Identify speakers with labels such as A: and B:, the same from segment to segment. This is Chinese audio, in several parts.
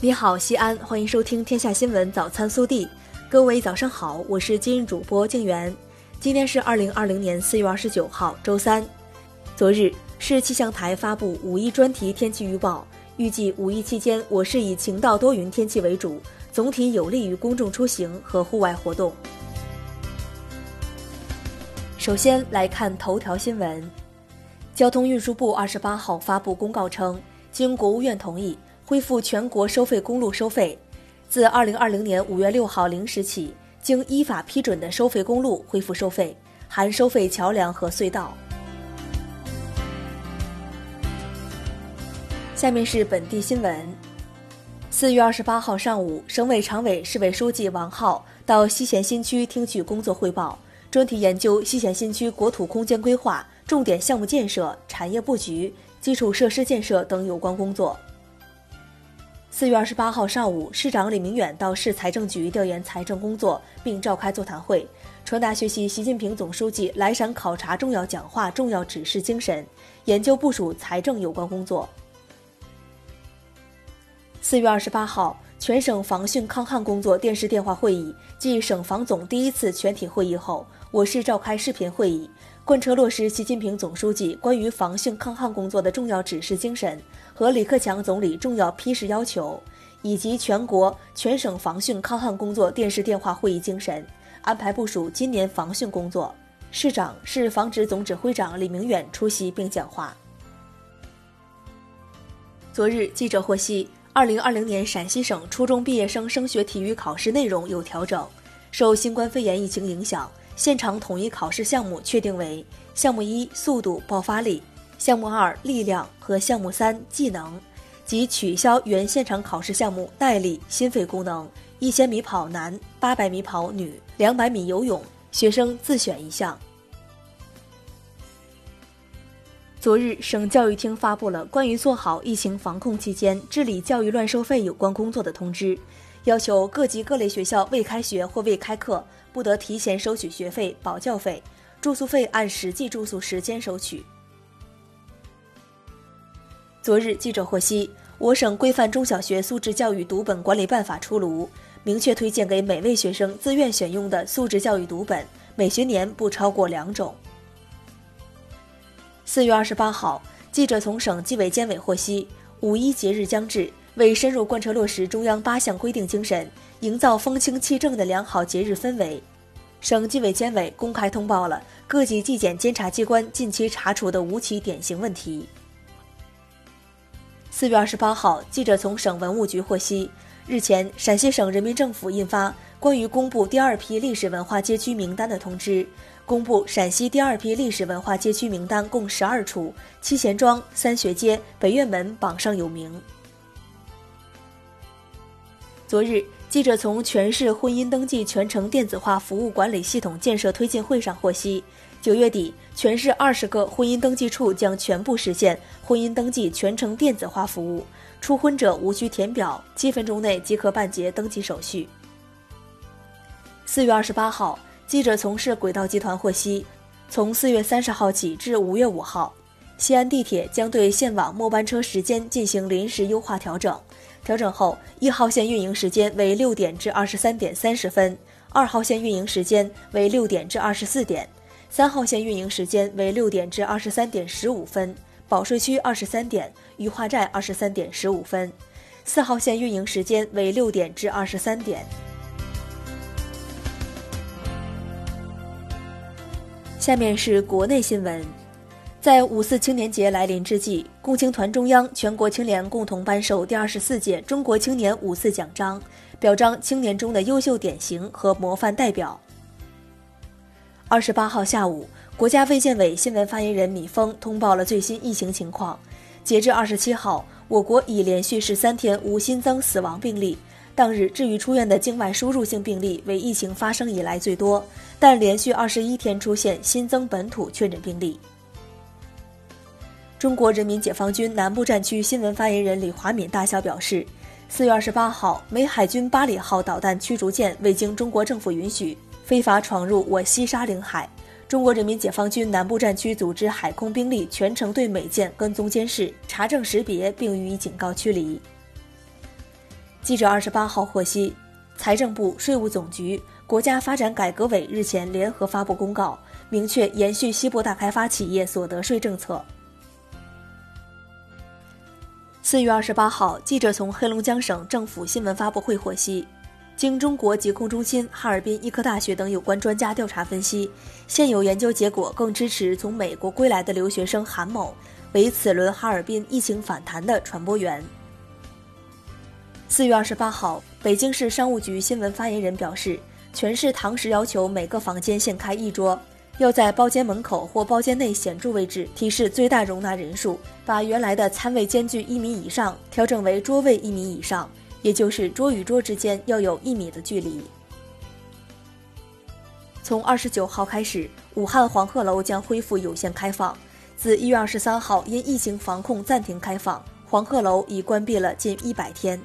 A: 你好，西安，欢迎收听《天下新闻早餐速递》。各位早上好，我是今日主播静媛。今天是二零二零年四月二十九号，周三。昨日市气象台发布五一专题天气预报，预计五一期间我市以晴到多云天气为主，总体有利于公众出行和户外活动。首先来看头条新闻，交通运输部二十八号发布公告称，经国务院同意。恢复全国收费公路收费，自二零二零年五月六号零时起，经依法批准的收费公路恢复收费，含收费桥梁和隧道。下面是本地新闻。四月二十八号上午，省委常委、市委书记王浩到西咸新区听取工作汇报，专题研究西咸新区国土空间规划、重点项目建设、产业布局、基础设施建设等有关工作。四月二十八号上午，市长李明远到市财政局调研财政工作，并召开座谈会，传达学习习近平总书记来陕考察重要讲话、重要指示精神，研究部署财政有关工作。四月二十八号，全省防汛抗旱工作电视电话会议继省防总第一次全体会议后，我市召开视频会议。贯彻落实习近平总书记关于防汛抗旱工作的重要指示精神和李克强总理重要批示要求，以及全国全省防汛抗旱工作电视电话会议精神，安排部署今年防汛工作。市长、市防指总指挥长李明远出席并讲话。昨日，记者获悉，二零二零年陕西省初中毕业生升学体育考试内容有调整，受新冠肺炎疫情影响。现场统一考试项目确定为项目一速度爆发力，项目二力量和项目三技能，即取消原现场考试项目耐力、心肺功能、一千米跑男、八百米跑女、两百米游泳，学生自选一项。昨日，省教育厅发布了关于做好疫情防控期间治理教育乱收费有关工作的通知，要求各级各类学校未开学或未开课。不得提前收取学费、保教费，住宿费按实际住宿时间收取。昨日，记者获悉，我省规范中小学素质教育读本管理办法出炉，明确推荐给每位学生自愿选用的素质教育读本，每学年不超过两种。四月二十八号，记者从省纪委监委获悉，五一节日将至，为深入贯彻落实中央八项规定精神。营造风清气正的良好节日氛围，省纪委监委公开通报了各级纪检监察机关近期查处的五起典型问题。四月二十八号，记者从省文物局获悉，日前陕西省人民政府印发关于公布第二批历史文化街区名单的通知，公布陕西第二批历史文化街区名单共十二处，七贤庄、三学街、北院门榜上有名。昨日。记者从全市婚姻登记全程电子化服务管理系统建设推进会上获悉，九月底，全市二十个婚姻登记处将全部实现婚姻登记全程电子化服务，初婚者无需填表，七分钟内即可办结登记手续。四月二十八号，记者从市轨道集团获悉，从四月三十号起至五月五号，西安地铁将对线网末班车时间进行临时优化调整。调整后，一号线运营时间为六点至二十三点三十分，二号线运营时间为六点至二十四点，三号线运营时间为六点至二十三点十五分，保税区二十三点，雨化寨二十三点十五分，四号线运营时间为六点至二十三点。下面是国内新闻。在五四青年节来临之际，共青团中央、全国青联共同颁授第二十四届中国青年五四奖章，表彰青年中的优秀典型和模范代表。二十八号下午，国家卫健委新闻发言人米峰通报了最新疫情情况。截至二十七号，我国已连续十三天无新增死亡病例，当日治愈出院的境外输入性病例为疫情发生以来最多，但连续二十一天出现新增本土确诊病例。中国人民解放军南部战区新闻发言人李华敏大校表示，四月二十八号，美海军巴里号导弹驱逐舰未经中国政府允许，非法闯入我西沙领海。中国人民解放军南部战区组织海空兵力全程对美舰跟踪监视、查证识别，并予以警告驱离。记者二十八号获悉，财政部、税务总局、国家发展改革委日前联合发布公告，明确延续西部大开发企业所得税政策。四月二十八号，记者从黑龙江省政府新闻发布会获悉，经中国疾控中心、哈尔滨医科大学等有关专家调查分析，现有研究结果更支持从美国归来的留学生韩某为此轮哈尔滨疫情反弹的传播源。四月二十八号，北京市商务局新闻发言人表示，全市堂食要求每个房间限开一桌。要在包间门口或包间内显著位置提示最大容纳人数，把原来的餐位间距一米以上调整为桌位一米以上，也就是桌与桌之间要有一米的距离。从二十九号开始，武汉黄鹤楼将恢复有限开放。自一月二十三号因疫情防控暂停开放，黄鹤楼已关闭了近一百天。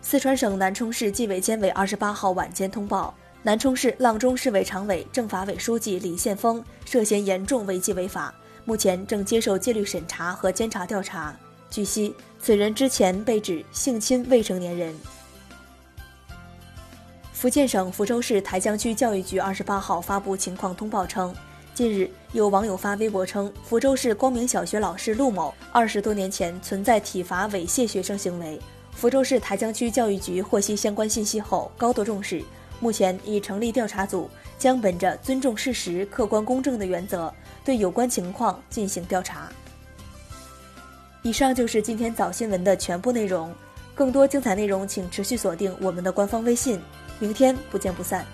A: 四川省南充市纪委监委二十八号晚间通报。南充市阆中市委常委、政法委书记李宪锋涉嫌严重违纪违法，目前正接受纪律审查和监察调查。据悉，此人之前被指性侵未成年人。福建省福州市台江区教育局二十八号发布情况通报称，近日有网友发微博称，福州市光明小学老师陆某二十多年前存在体罚猥亵学生行为。福州市台江区教育局获悉相关信息后，高度重视。目前已成立调查组，将本着尊重事实、客观公正的原则，对有关情况进行调查。以上就是今天早新闻的全部内容，更多精彩内容请持续锁定我们的官方微信。明天不见不散。